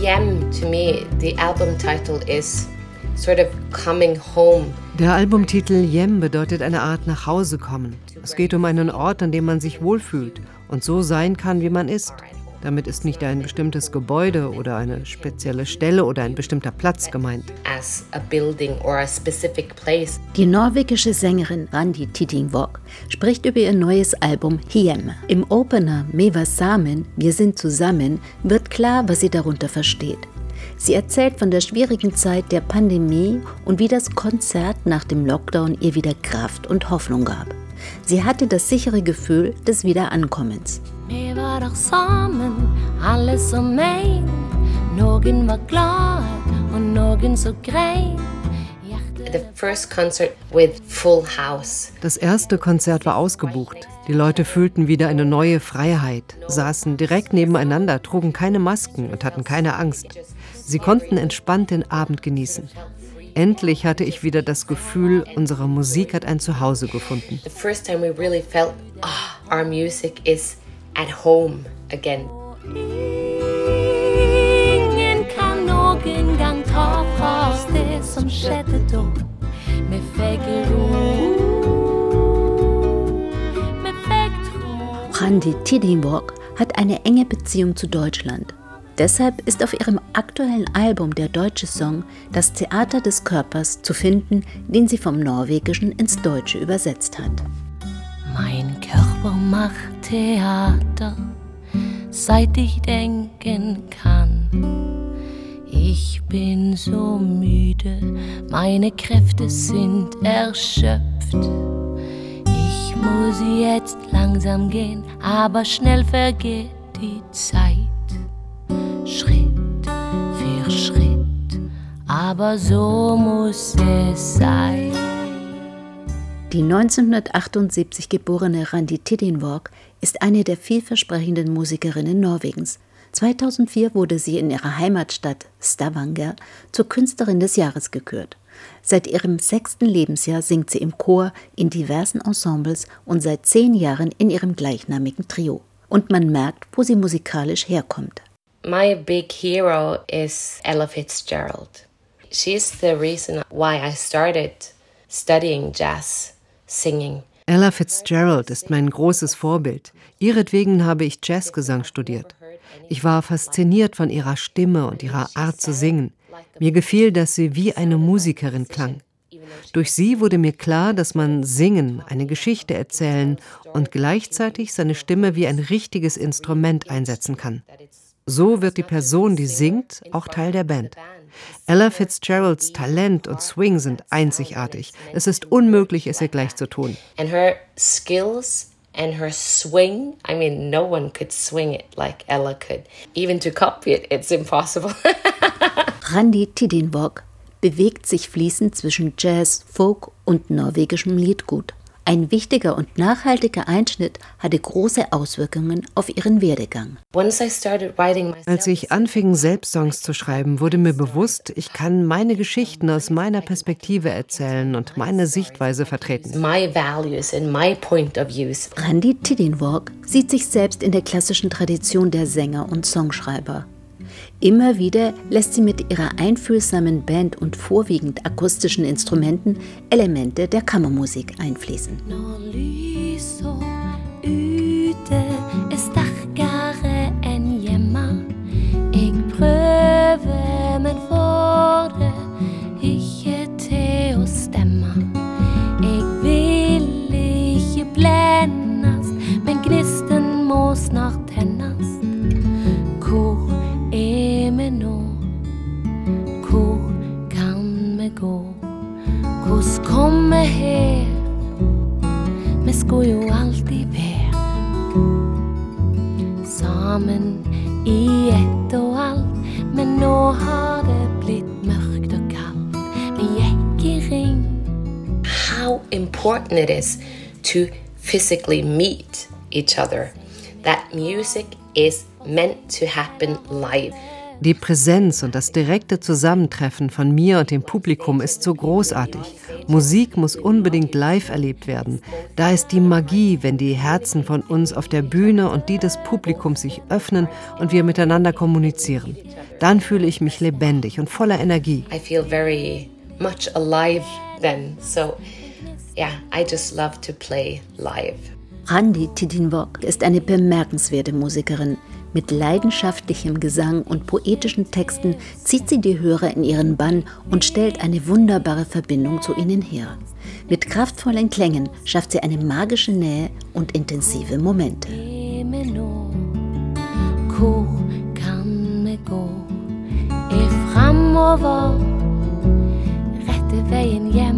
Yem, to me, the album title is sort of coming home. Der Albumtitel Yem bedeutet eine Art nach Hause kommen. Es geht um einen Ort, an dem man sich wohlfühlt und so sein kann, wie man ist. Damit ist nicht ein bestimmtes Gebäude oder eine spezielle Stelle oder ein bestimmter Platz gemeint. Die norwegische Sängerin Randi Tidingvåg spricht über ihr neues Album Hiem. Im Opener Meva Samen, Wir sind zusammen, wird klar, was sie darunter versteht. Sie erzählt von der schwierigen Zeit der Pandemie und wie das Konzert nach dem Lockdown ihr wieder Kraft und Hoffnung gab. Sie hatte das sichere Gefühl des Wiederankommens. Vi var der sammen, alle som en. Noen var glade, og noen så grein. The first concert with full house. Das erste Konzert war ausgebucht. Die Leute fühlten wieder eine neue Freiheit, saßen direkt nebeneinander, trugen keine Masken und hatten keine Angst. Sie konnten entspannt den Abend genießen. Endlich hatte ich wieder das Gefühl, unsere Musik hat ein Zuhause gefunden. The first time we really felt, oh, our music is at home again. Ingen kan noen gang ta fra oss det som skjedde da. Vi fikk ro. Vi fikk tro. Randi Tidingvåg hat eine enge Beziehung zu Deutschland. Deshalb ist auf ihrem aktuellen Album der deutsche Song Das Theater des Körpers zu finden, den sie vom Norwegischen ins Deutsche übersetzt hat. Mein Körper macht Theater, seit ich denken kann. Ich bin so müde, meine Kräfte sind erschöpft. Ich muss jetzt langsam gehen, aber schnell vergeht die Zeit. Schritt für Schritt, aber so muss es sein. Die 1978 geborene Randi Tidinvåg ist eine der vielversprechenden Musikerinnen Norwegens. 2004 wurde sie in ihrer Heimatstadt Stavanger zur Künstlerin des Jahres gekürt. Seit ihrem sechsten Lebensjahr singt sie im Chor in diversen Ensembles und seit zehn Jahren in ihrem gleichnamigen Trio. Und man merkt, wo sie musikalisch herkommt. My big hero is Ella Fitzgerald. She's the reason why I started studying jazz singing. Ella Fitzgerald ist mein großes Vorbild. Ihretwegen habe ich Jazzgesang studiert. Ich war fasziniert von ihrer Stimme und ihrer Art zu singen. Mir gefiel, dass sie wie eine Musikerin klang. Durch sie wurde mir klar, dass man singen, eine Geschichte erzählen und gleichzeitig seine Stimme wie ein richtiges Instrument einsetzen kann. So wird die Person, die singt, auch Teil der Band. Ella Fitzgeralds Talent und Swing sind einzigartig. Es ist unmöglich, es ihr gleich zu tun. And her skills and her swing, I mean, no one could swing it like Ella could. Even to copy it, it's impossible. Randi Tidinvåg bewegt sich fließend zwischen Jazz, Folk und norwegischem Liedgut. Ein wichtiger und nachhaltiger Einschnitt hatte große Auswirkungen auf ihren Werdegang. Als ich anfing, selbst Songs zu schreiben, wurde mir bewusst, ich kann meine Geschichten aus meiner Perspektive erzählen und meine Sichtweise vertreten. Randi Tidinvåg sieht sich selbst in der klassischen Tradition der Sänger und Songschreiber. Immer wieder lässt sie mit ihrer einfühlsamen Band und vorwiegend akustischen Instrumenten Elemente der Kammermusik einfließen. Jo alltid i ett. Men har det i ring. How important it is to physically meet each other. That music is meant to happen live. Die Präsenz und das direkte Zusammentreffen von mir und dem Publikum ist so großartig. Musik muss unbedingt live erlebt werden. Da ist die Magie, wenn die Herzen von uns auf der Bühne und die des Publikums sich öffnen und wir miteinander kommunizieren. Dann fühle ich mich lebendig und voller Energie. I feel very much alive then. So yeah, I just love to play live. Randi Tidinwok ist eine bemerkenswerte Musikerin. Mit leidenschaftlichem Gesang und poetischen Texten zieht sie die Hörer in ihren Bann und stellt eine wunderbare Verbindung zu ihnen her. Mit kraftvollen Klängen schafft sie eine magische Nähe und intensive Momente. Fremover, rette veien hjemover.